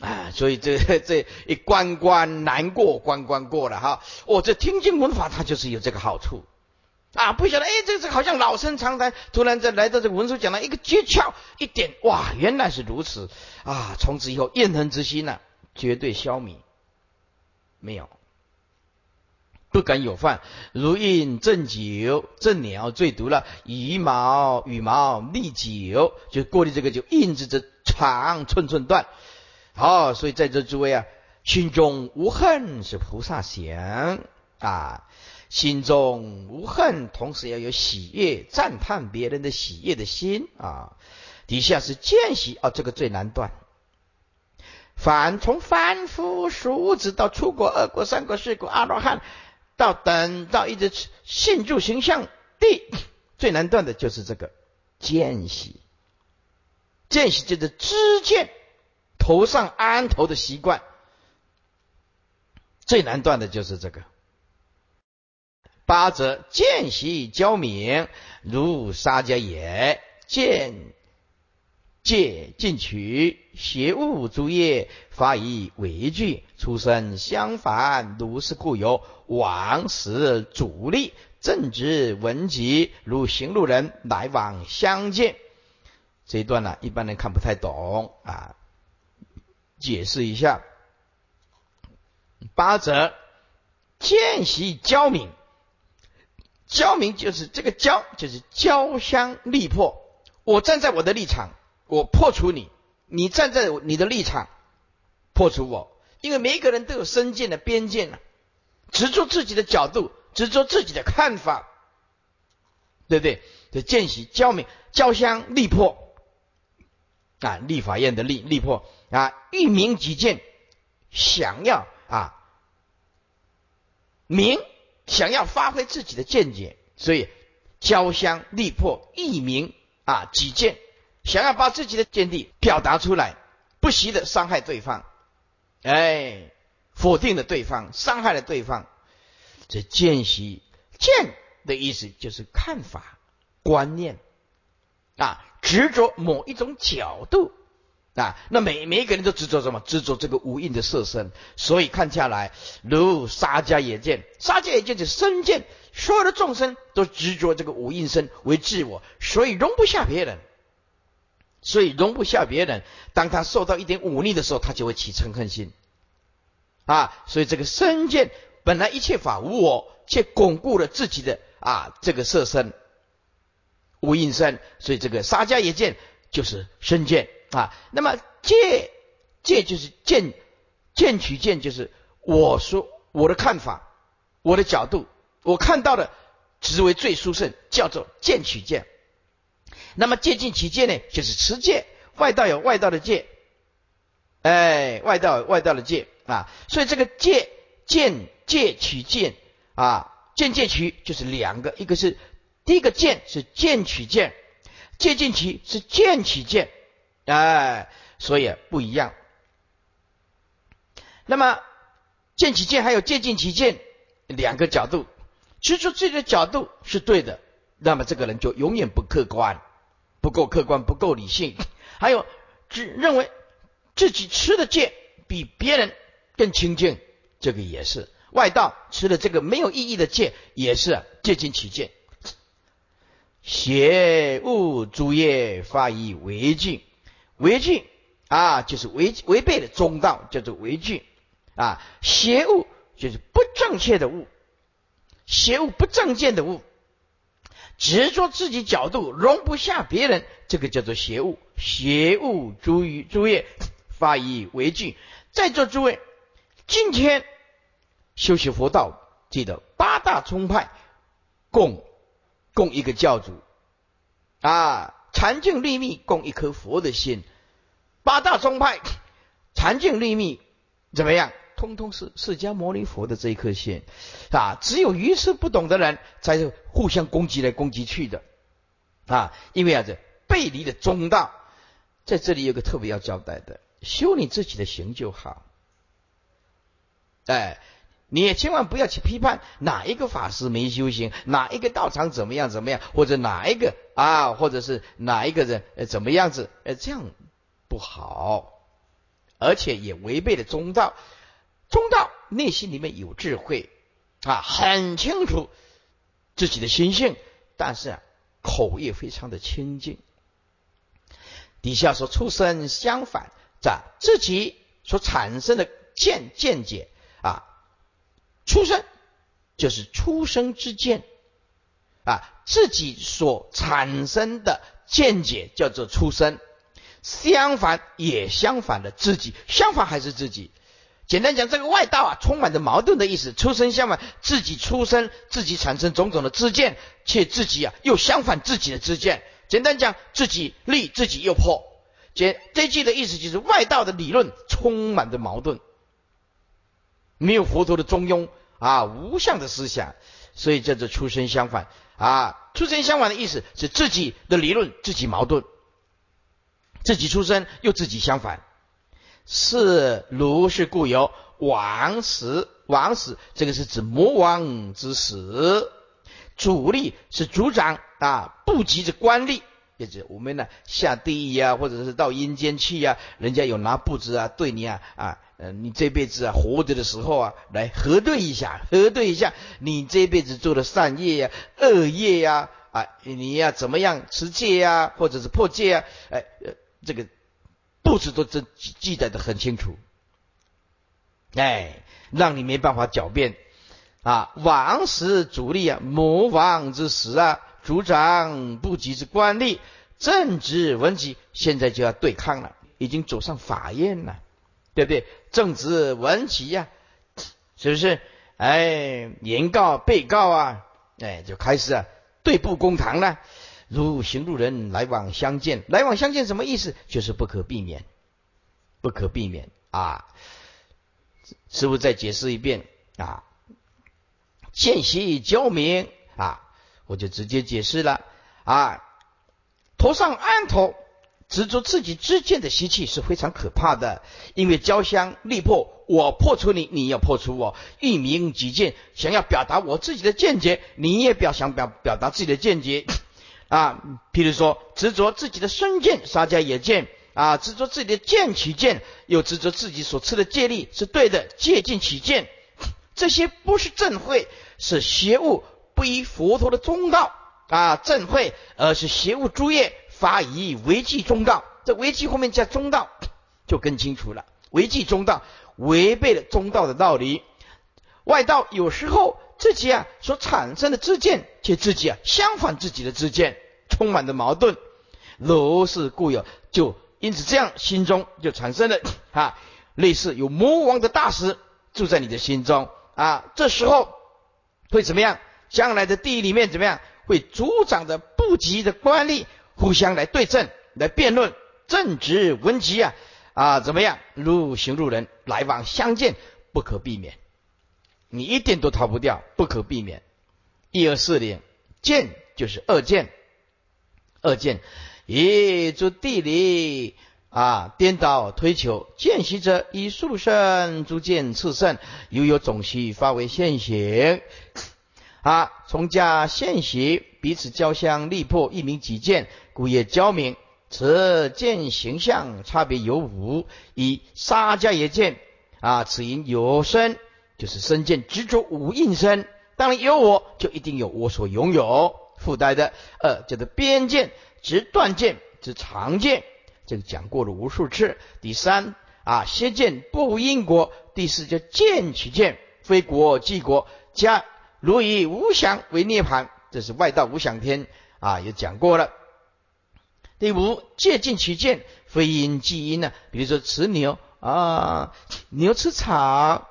啊！所以这 <laughs> 这一关关难过关关过了哈。哦，这听经闻法它就是有这个好处啊！不晓得哎，这这好像老生常谈，突然在来到这个文书讲了一个诀窍一点，哇，原来是如此啊！从此以后怨恨之心呢，绝对消弭，没有。不敢有犯，如印正酒，正鸟最毒了。羽毛羽毛利酒，就过滤这个就印子着长寸寸断。好，所以在这诸位啊，心中无恨是菩萨行啊，心中无恨，同时要有喜悦，赞叹别人的喜悦的心啊。底下是见习啊，这个最难断。凡从凡夫俗子到出国二国三国四国阿罗汉。到等到一直信住形象地最难断的就是这个见习，见习就是知见头上安头的习惯，最难断的就是这个。八则见习交明，如沙家也见。戒进取，邪物诸业，发以为惧，出身相反，如是故有往时主力，正直文集，如行路人来往相见。这一段呢，一般人看不太懂啊，解释一下。八则见习交明，交明就是这个交，就是交相力破。我站在我的立场。我破除你，你站在你的立场破除我，因为每一个人都有身见的边界呢，执着自己的角度，执着自己的看法，对不对？这见习交明交相力破啊，立法院的立立破啊，一明即见，想要啊明，想要发挥自己的见解，所以交相立破，欲明啊己见，想要把自己的见地表达出来，不惜的伤害对方，哎，否定了对方，伤害了对方，这见习见的意思就是看法、观念啊。执着某一种角度啊，那每每一个人都执着什么？执着这个无印的色身。所以看下来，如沙家也见，沙家也见是身见，所有的众生都执着这个无印身为自我，所以容不下别人，所以容不下别人。当他受到一点忤逆的时候，他就会起嗔恨心啊。所以这个身见本来一切法无我，却巩固了自己的啊这个色身。无印身，所以这个沙家也见就是身见啊。那么戒戒就是见见取见，就是我说我的看法，我的角度，我看到的只为最殊胜，叫做见取见。那么戒尽取戒呢，就是持戒。外道有外道的戒，哎，外道有外道的戒啊。所以这个戒见戒取见啊，见戒取就是两个，一个是。第一个见是见取见，借尽取是见取见，哎，所以不一样。那么见取见还有借尽其见两个角度，持出自己的角度是对的，那么这个人就永远不客观，不够客观，不够理性。<laughs> 还有只认为自己吃的戒比别人更清净，这个也是外道吃的这个没有意义的戒，也是借尽其见。邪物诸业发以为净，为净啊，就是违违背的中道，叫做为净啊。邪物就是不正确的物，邪物不正见的物，执着自己角度，容不下别人，这个叫做邪物。邪物诸于诸业发以为净，在座诸位，今天修习佛道，记得八大宗派共。供一个教主啊，禅净立密，供一颗佛的心。八大宗派禅净立密怎么样？通通是释迦牟尼佛的这一颗心啊！只有愚痴不懂的人才互相攻击来攻击去的啊！因为啊，这背离了中道。在这里有个特别要交代的：修你自己的行就好。哎。你也千万不要去批判哪一个法师没修行，哪一个道场怎么样怎么样，或者哪一个啊，或者是哪一个人呃怎么样子，呃这样不好，而且也违背了中道。中道内心里面有智慧啊，很清楚自己的心性，但是啊口业非常的清净。底下说出生相反，在自己所产生的见见解啊。出生就是出生之见啊，自己所产生的见解叫做出生。相反也相反的自己，相反还是自己。简单讲，这个外道啊，充满着矛盾的意思。出生相反，自己出生，自己产生种种的知见，且自己啊又相反自己的知见。简单讲，自己立，自己又破。这这句的意思就是外道的理论充满着矛盾。没有佛陀的中庸啊，无相的思想，所以叫做出生相反啊。出生相反的意思是自己的理论自己矛盾，自己出生又自己相反。是如是故有王死，王死这个是指魔王之死。主力是族长啊，部级是官吏。也就我们呢下地狱啊，或者是到阴间去呀，人家有拿布子啊对你啊啊，呃，你这辈子啊活着的时候啊，来核对一下，核对一下你这辈子做的善业呀、恶业呀啊，你要怎么样持戒呀，或者是破戒啊，哎，这个布子都记记载的很清楚，哎，让你没办法狡辩啊，王时主力啊，魔王之时啊。主掌部级之官吏，正直文级，现在就要对抗了，已经走上法院了，对不对？正直文级呀，是不是？哎，原告、被告啊，哎，就开始啊对簿公堂了。如行路人来往相见，来往相见什么意思？就是不可避免，不可避免啊！师傅再解释一遍啊，见习交明啊，我就直接解释了啊，头上安头。执着自己之见的习气是非常可怕的，因为交相力破，我破除你，你要破除我，一鸣己见，想要表达我自己的见解，你也表想表表达自己的见解啊。譬如说，执着自己的身见，杀家也见啊；执着自己的见起见，又执着自己所持的戒力是对的，戒尽起见，这些不是正慧，是邪物，不依佛陀的中道啊。正慧，而是邪物诸业。法以违纪中道，这违纪后面加中道，就更清楚了。违纪中道，违背了中道的道理。外道有时候自己啊所产生的自见，且自己啊相反自己的自见，充满的矛盾。如是故有，就因此这样，心中就产生了啊类似有魔王的大师住在你的心中啊。这时候会怎么样？将来的地狱里面怎么样？会助长着不吉的官吏。互相来对阵，来辩论，正直文集啊啊，怎么样？如行路人来往相见，不可避免，你一点都逃不掉，不可避免。一二四零，见就是二见，二见，一诸地理啊，颠倒推求，见习者以速胜，诸见次胜，犹有总习发为现行啊，从家现习。彼此交相力破，一鸣己见，故也交明。此见形象差别有五：一杀家也见啊，此因有身，就是身见执着五应身。当然有我，就一定有我所拥有附带的。二叫做边见，执断见，之常见，这个讲过了无数次。第三啊，先见不无因果。第四叫见取见，非国即国，加如以无想为涅盘。这是外道无想天啊，也讲过了。第五，借尽其见，非因即因呢？比如说吃牛啊，牛吃草，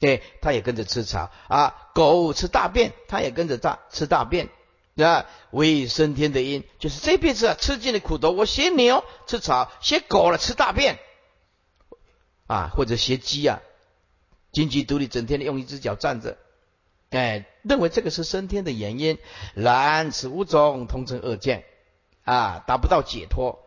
对，它也跟着吃草啊；狗吃大便，它也跟着大吃大便，啊，为生天的因，就是这辈子啊吃尽了苦头。我学牛吃草，学狗了吃大便，啊，或者学鸡啊，金鸡独立，整天的用一只脚站着。哎，认为这个是升天的原因，然此五种同成恶见，啊，达不到解脱。